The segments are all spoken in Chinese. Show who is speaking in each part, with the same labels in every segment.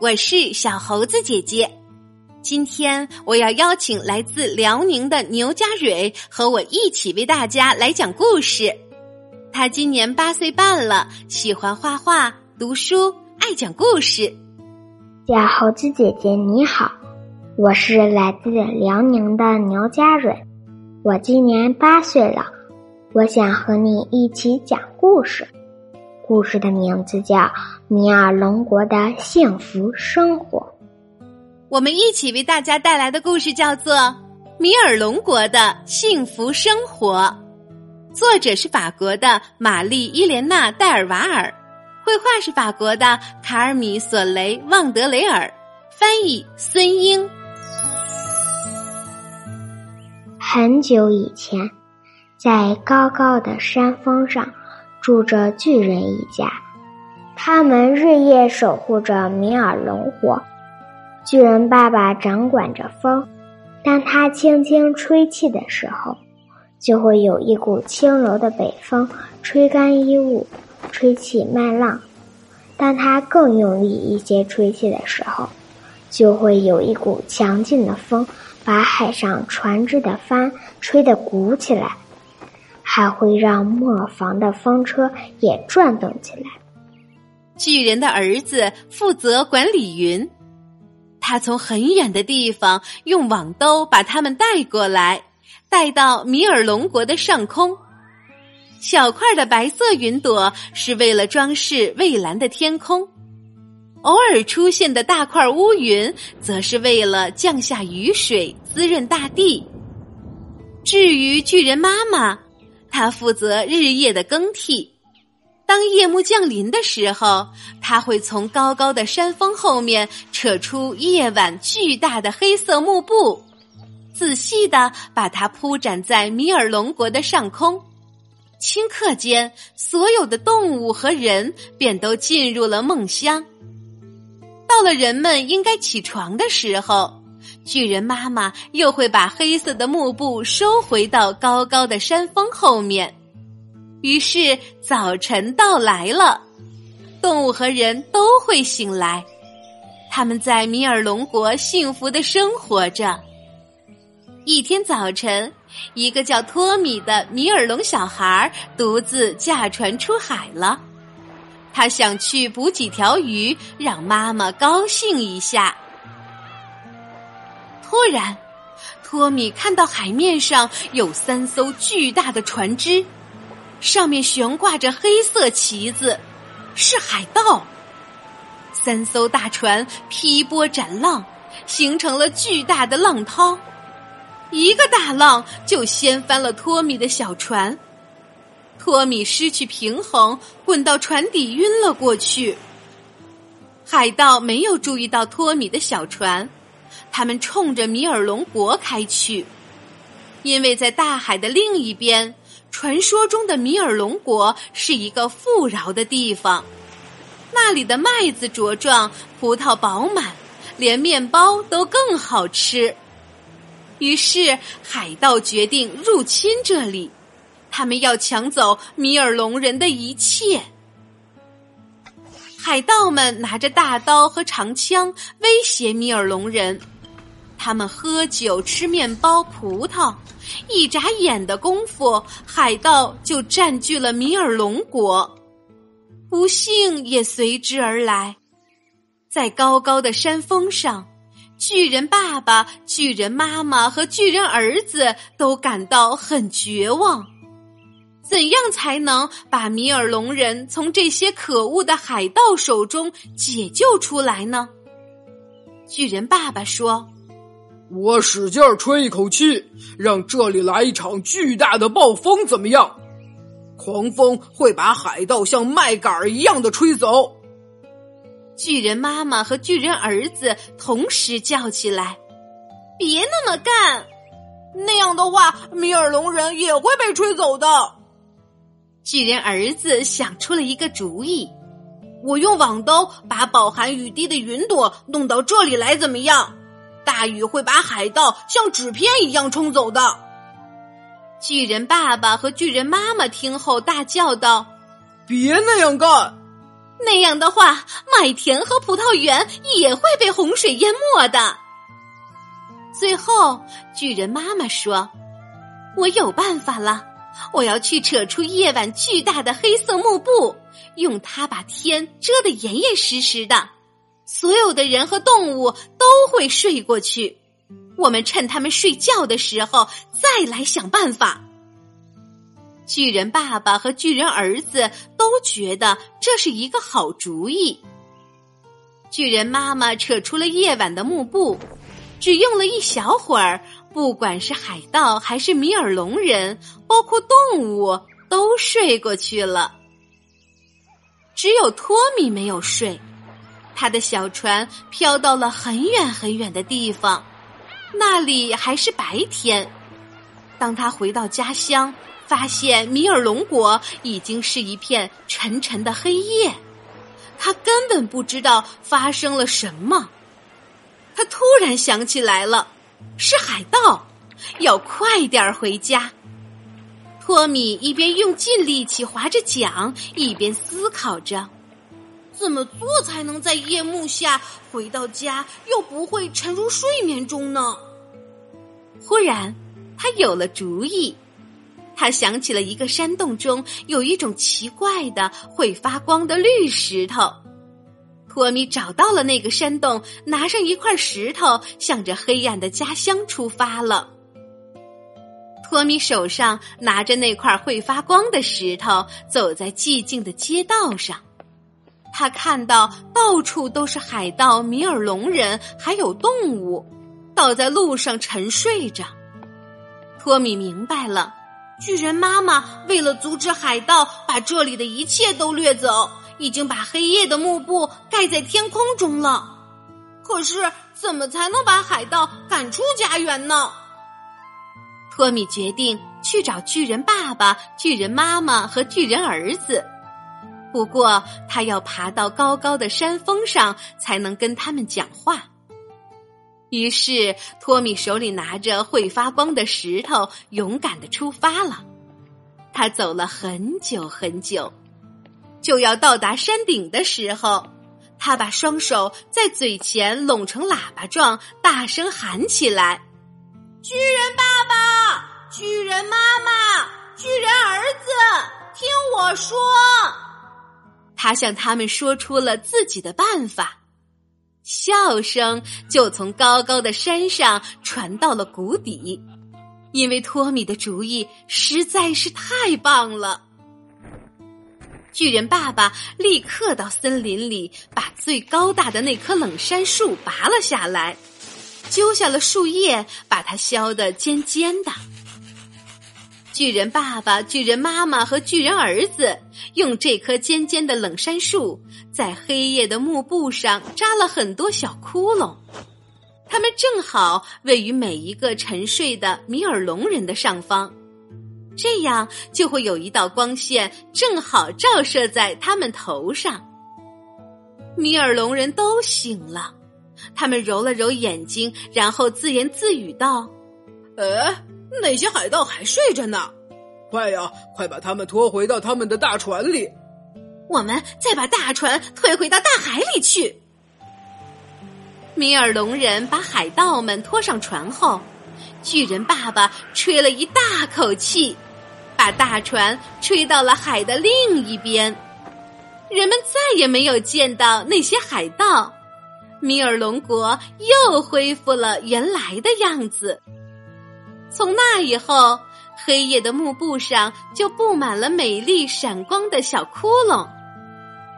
Speaker 1: 我是小猴子姐姐。今天我要邀请来自辽宁的牛佳蕊和我一起为大家来讲故事。他今年八岁半了，喜欢画画、读书，爱讲故事。
Speaker 2: 小猴子姐姐你好，我是来自辽宁的牛佳蕊，我今年八岁了，我想和你一起讲故事。故事的名字叫《米尔龙国的幸福生活》。
Speaker 1: 我们一起为大家带来的故事叫做《米尔龙国的幸福生活》，作者是法国的玛丽伊莲娜戴尔瓦尔，绘画是法国的卡尔米索雷旺德雷尔，翻译孙英。
Speaker 2: 很久以前，在高高的山峰上。住着巨人一家，他们日夜守护着米尔龙火。巨人爸爸掌管着风，当他轻轻吹气的时候，就会有一股轻柔的北风吹干衣物，吹起麦浪；当他更用力一些吹气的时候，就会有一股强劲的风把海上船只的帆吹得鼓起来。还会让磨坊的风车也转动起来。
Speaker 1: 巨人的儿子负责管理云，他从很远的地方用网兜把它们带过来，带到米尔龙国的上空。小块的白色云朵是为了装饰蔚蓝的天空，偶尔出现的大块乌云则是为了降下雨水，滋润大地。至于巨人妈妈。他负责日夜的更替。当夜幕降临的时候，他会从高高的山峰后面扯出夜晚巨大的黑色幕布，仔细的把它铺展在米尔龙国的上空。顷刻间，所有的动物和人便都进入了梦乡。到了人们应该起床的时候。巨人妈妈又会把黑色的幕布收回到高高的山峰后面，于是早晨到来了，动物和人都会醒来，他们在米尔龙国幸福的生活着。一天早晨，一个叫托米的米尔龙小孩独自驾船出海了，他想去捕几条鱼，让妈妈高兴一下。突然，托米看到海面上有三艘巨大的船只，上面悬挂着黑色旗子，是海盗。三艘大船劈波斩浪，形成了巨大的浪涛，一个大浪就掀翻了托米的小船，托米失去平衡，滚到船底晕了过去。海盗没有注意到托米的小船。他们冲着米尔龙国开去，因为在大海的另一边，传说中的米尔龙国是一个富饶的地方，那里的麦子茁壮，葡萄饱满，连面包都更好吃。于是，海盗决定入侵这里，他们要抢走米尔龙人的一切。海盗们拿着大刀和长枪威胁米尔龙人。他们喝酒、吃面包、葡萄，一眨眼的功夫，海盗就占据了米尔龙国，不幸也随之而来。在高高的山峰上，巨人爸爸、巨人妈妈和巨人儿子都感到很绝望。怎样才能把米尔龙人从这些可恶的海盗手中解救出来呢？巨人爸爸说。
Speaker 3: 我使劲吹一口气，让这里来一场巨大的暴风，怎么样？狂风会把海盗像麦秆一样的吹走。
Speaker 1: 巨人妈妈和巨人儿子同时叫起来：“别那么干，
Speaker 4: 那样的话，米尔龙人也会被吹走的。”
Speaker 1: 巨人儿子想出了一个主意：“
Speaker 4: 我用网兜把饱含雨滴的云朵弄到这里来，怎么样？”大雨会把海盗像纸片一样冲走的。
Speaker 1: 巨人爸爸和巨人妈妈听后大叫道：“
Speaker 3: 别那样干！
Speaker 1: 那样的话，麦田和葡萄园也会被洪水淹没的。最后，巨人妈妈说：“我有办法了，我要去扯出夜晚巨大的黑色幕布，用它把天遮得严严实实的，所有的人和动物都会睡过去。我们趁他们睡觉的时候再来想办法。”巨人爸爸和巨人儿子都觉得这是一个好主意。巨人妈妈扯出了夜晚的幕布，只用了一小会儿，不管是海盗还是米尔龙人，包括动物，都睡过去了。只有托米没有睡，他的小船飘到了很远很远的地方，那里还是白天。当他回到家乡。发现米尔龙国已经是一片沉沉的黑夜，他根本不知道发生了什么。他突然想起来了，是海盗，要快点回家。托米一边用尽力气划着桨，一边思考着，
Speaker 4: 怎么做才能在夜幕下回到家，又不会沉入睡眠中呢？
Speaker 1: 忽然，他有了主意。他想起了一个山洞中有一种奇怪的会发光的绿石头，托米找到了那个山洞，拿上一块石头，向着黑暗的家乡出发了。托米手上拿着那块会发光的石头，走在寂静的街道上，他看到到处都是海盗、米尔龙人，还有动物，倒在路上沉睡着。托米明白了。
Speaker 4: 巨人妈妈为了阻止海盗把这里的一切都掠走，已经把黑夜的幕布盖在天空中了。可是，怎么才能把海盗赶出家园呢？
Speaker 1: 托米决定去找巨人爸爸、巨人妈妈和巨人儿子。不过，他要爬到高高的山峰上才能跟他们讲话。于是，托米手里拿着会发光的石头，勇敢的出发了。他走了很久很久，就要到达山顶的时候，他把双手在嘴前拢成喇叭状，大声喊起来：“
Speaker 4: 巨人爸爸，巨人妈妈，巨人儿子，听我说！”
Speaker 1: 他向他们说出了自己的办法。笑声就从高高的山上传到了谷底，因为托米的主意实在是太棒了。巨人爸爸立刻到森林里，把最高大的那棵冷杉树拔了下来，揪下了树叶，把它削得尖尖的。巨人爸爸、巨人妈妈和巨人儿子用这棵尖尖的冷杉树，在黑夜的幕布上扎了很多小窟窿，它们正好位于每一个沉睡的米尔龙人的上方，这样就会有一道光线正好照射在他们头上。米尔龙人都醒了，他们揉了揉眼睛，然后自言自语道：“
Speaker 3: 呃。”那些海盗还睡着呢，快呀，快把他们拖回到他们的大船里。
Speaker 1: 我们再把大船推回到大海里去。米尔龙人把海盗们拖上船后，巨人爸爸吹了一大口气，把大船吹到了海的另一边。人们再也没有见到那些海盗，米尔龙国又恢复了原来的样子。从那以后，黑夜的幕布上就布满了美丽闪光的小窟窿。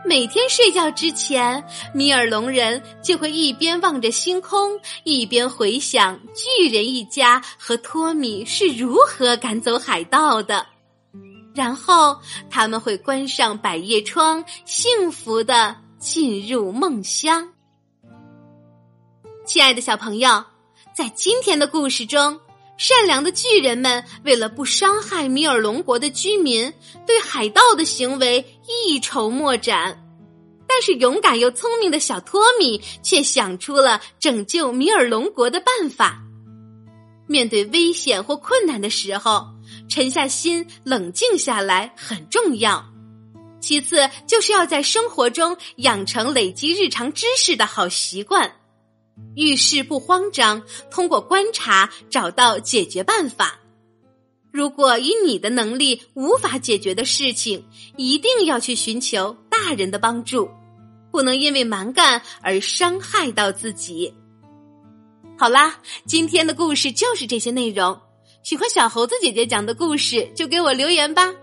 Speaker 1: 每天睡觉之前，米尔龙人就会一边望着星空，一边回想巨人一家和托米是如何赶走海盗的。然后他们会关上百叶窗，幸福的进入梦乡。亲爱的小朋友，在今天的故事中。善良的巨人们为了不伤害米尔龙国的居民，对海盗的行为一筹莫展。但是勇敢又聪明的小托米却想出了拯救米尔龙国的办法。面对危险或困难的时候，沉下心，冷静下来很重要。其次，就是要在生活中养成累积日常知识的好习惯，遇事不慌张，通过观察找到解决办法。如果以你的能力无法解决的事情，一定要去寻求大人的帮助，不能因为蛮干而伤害到自己。好啦，今天的故事就是这些内容。喜欢小猴子姐姐讲的故事，就给我留言吧。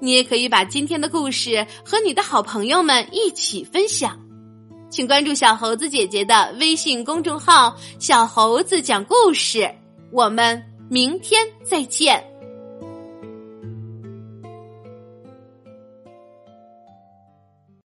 Speaker 1: 你也可以把今天的故事和你的好朋友们一起分享，请关注小猴子姐姐的微信公众号“小猴子讲故事”。我们明天再见。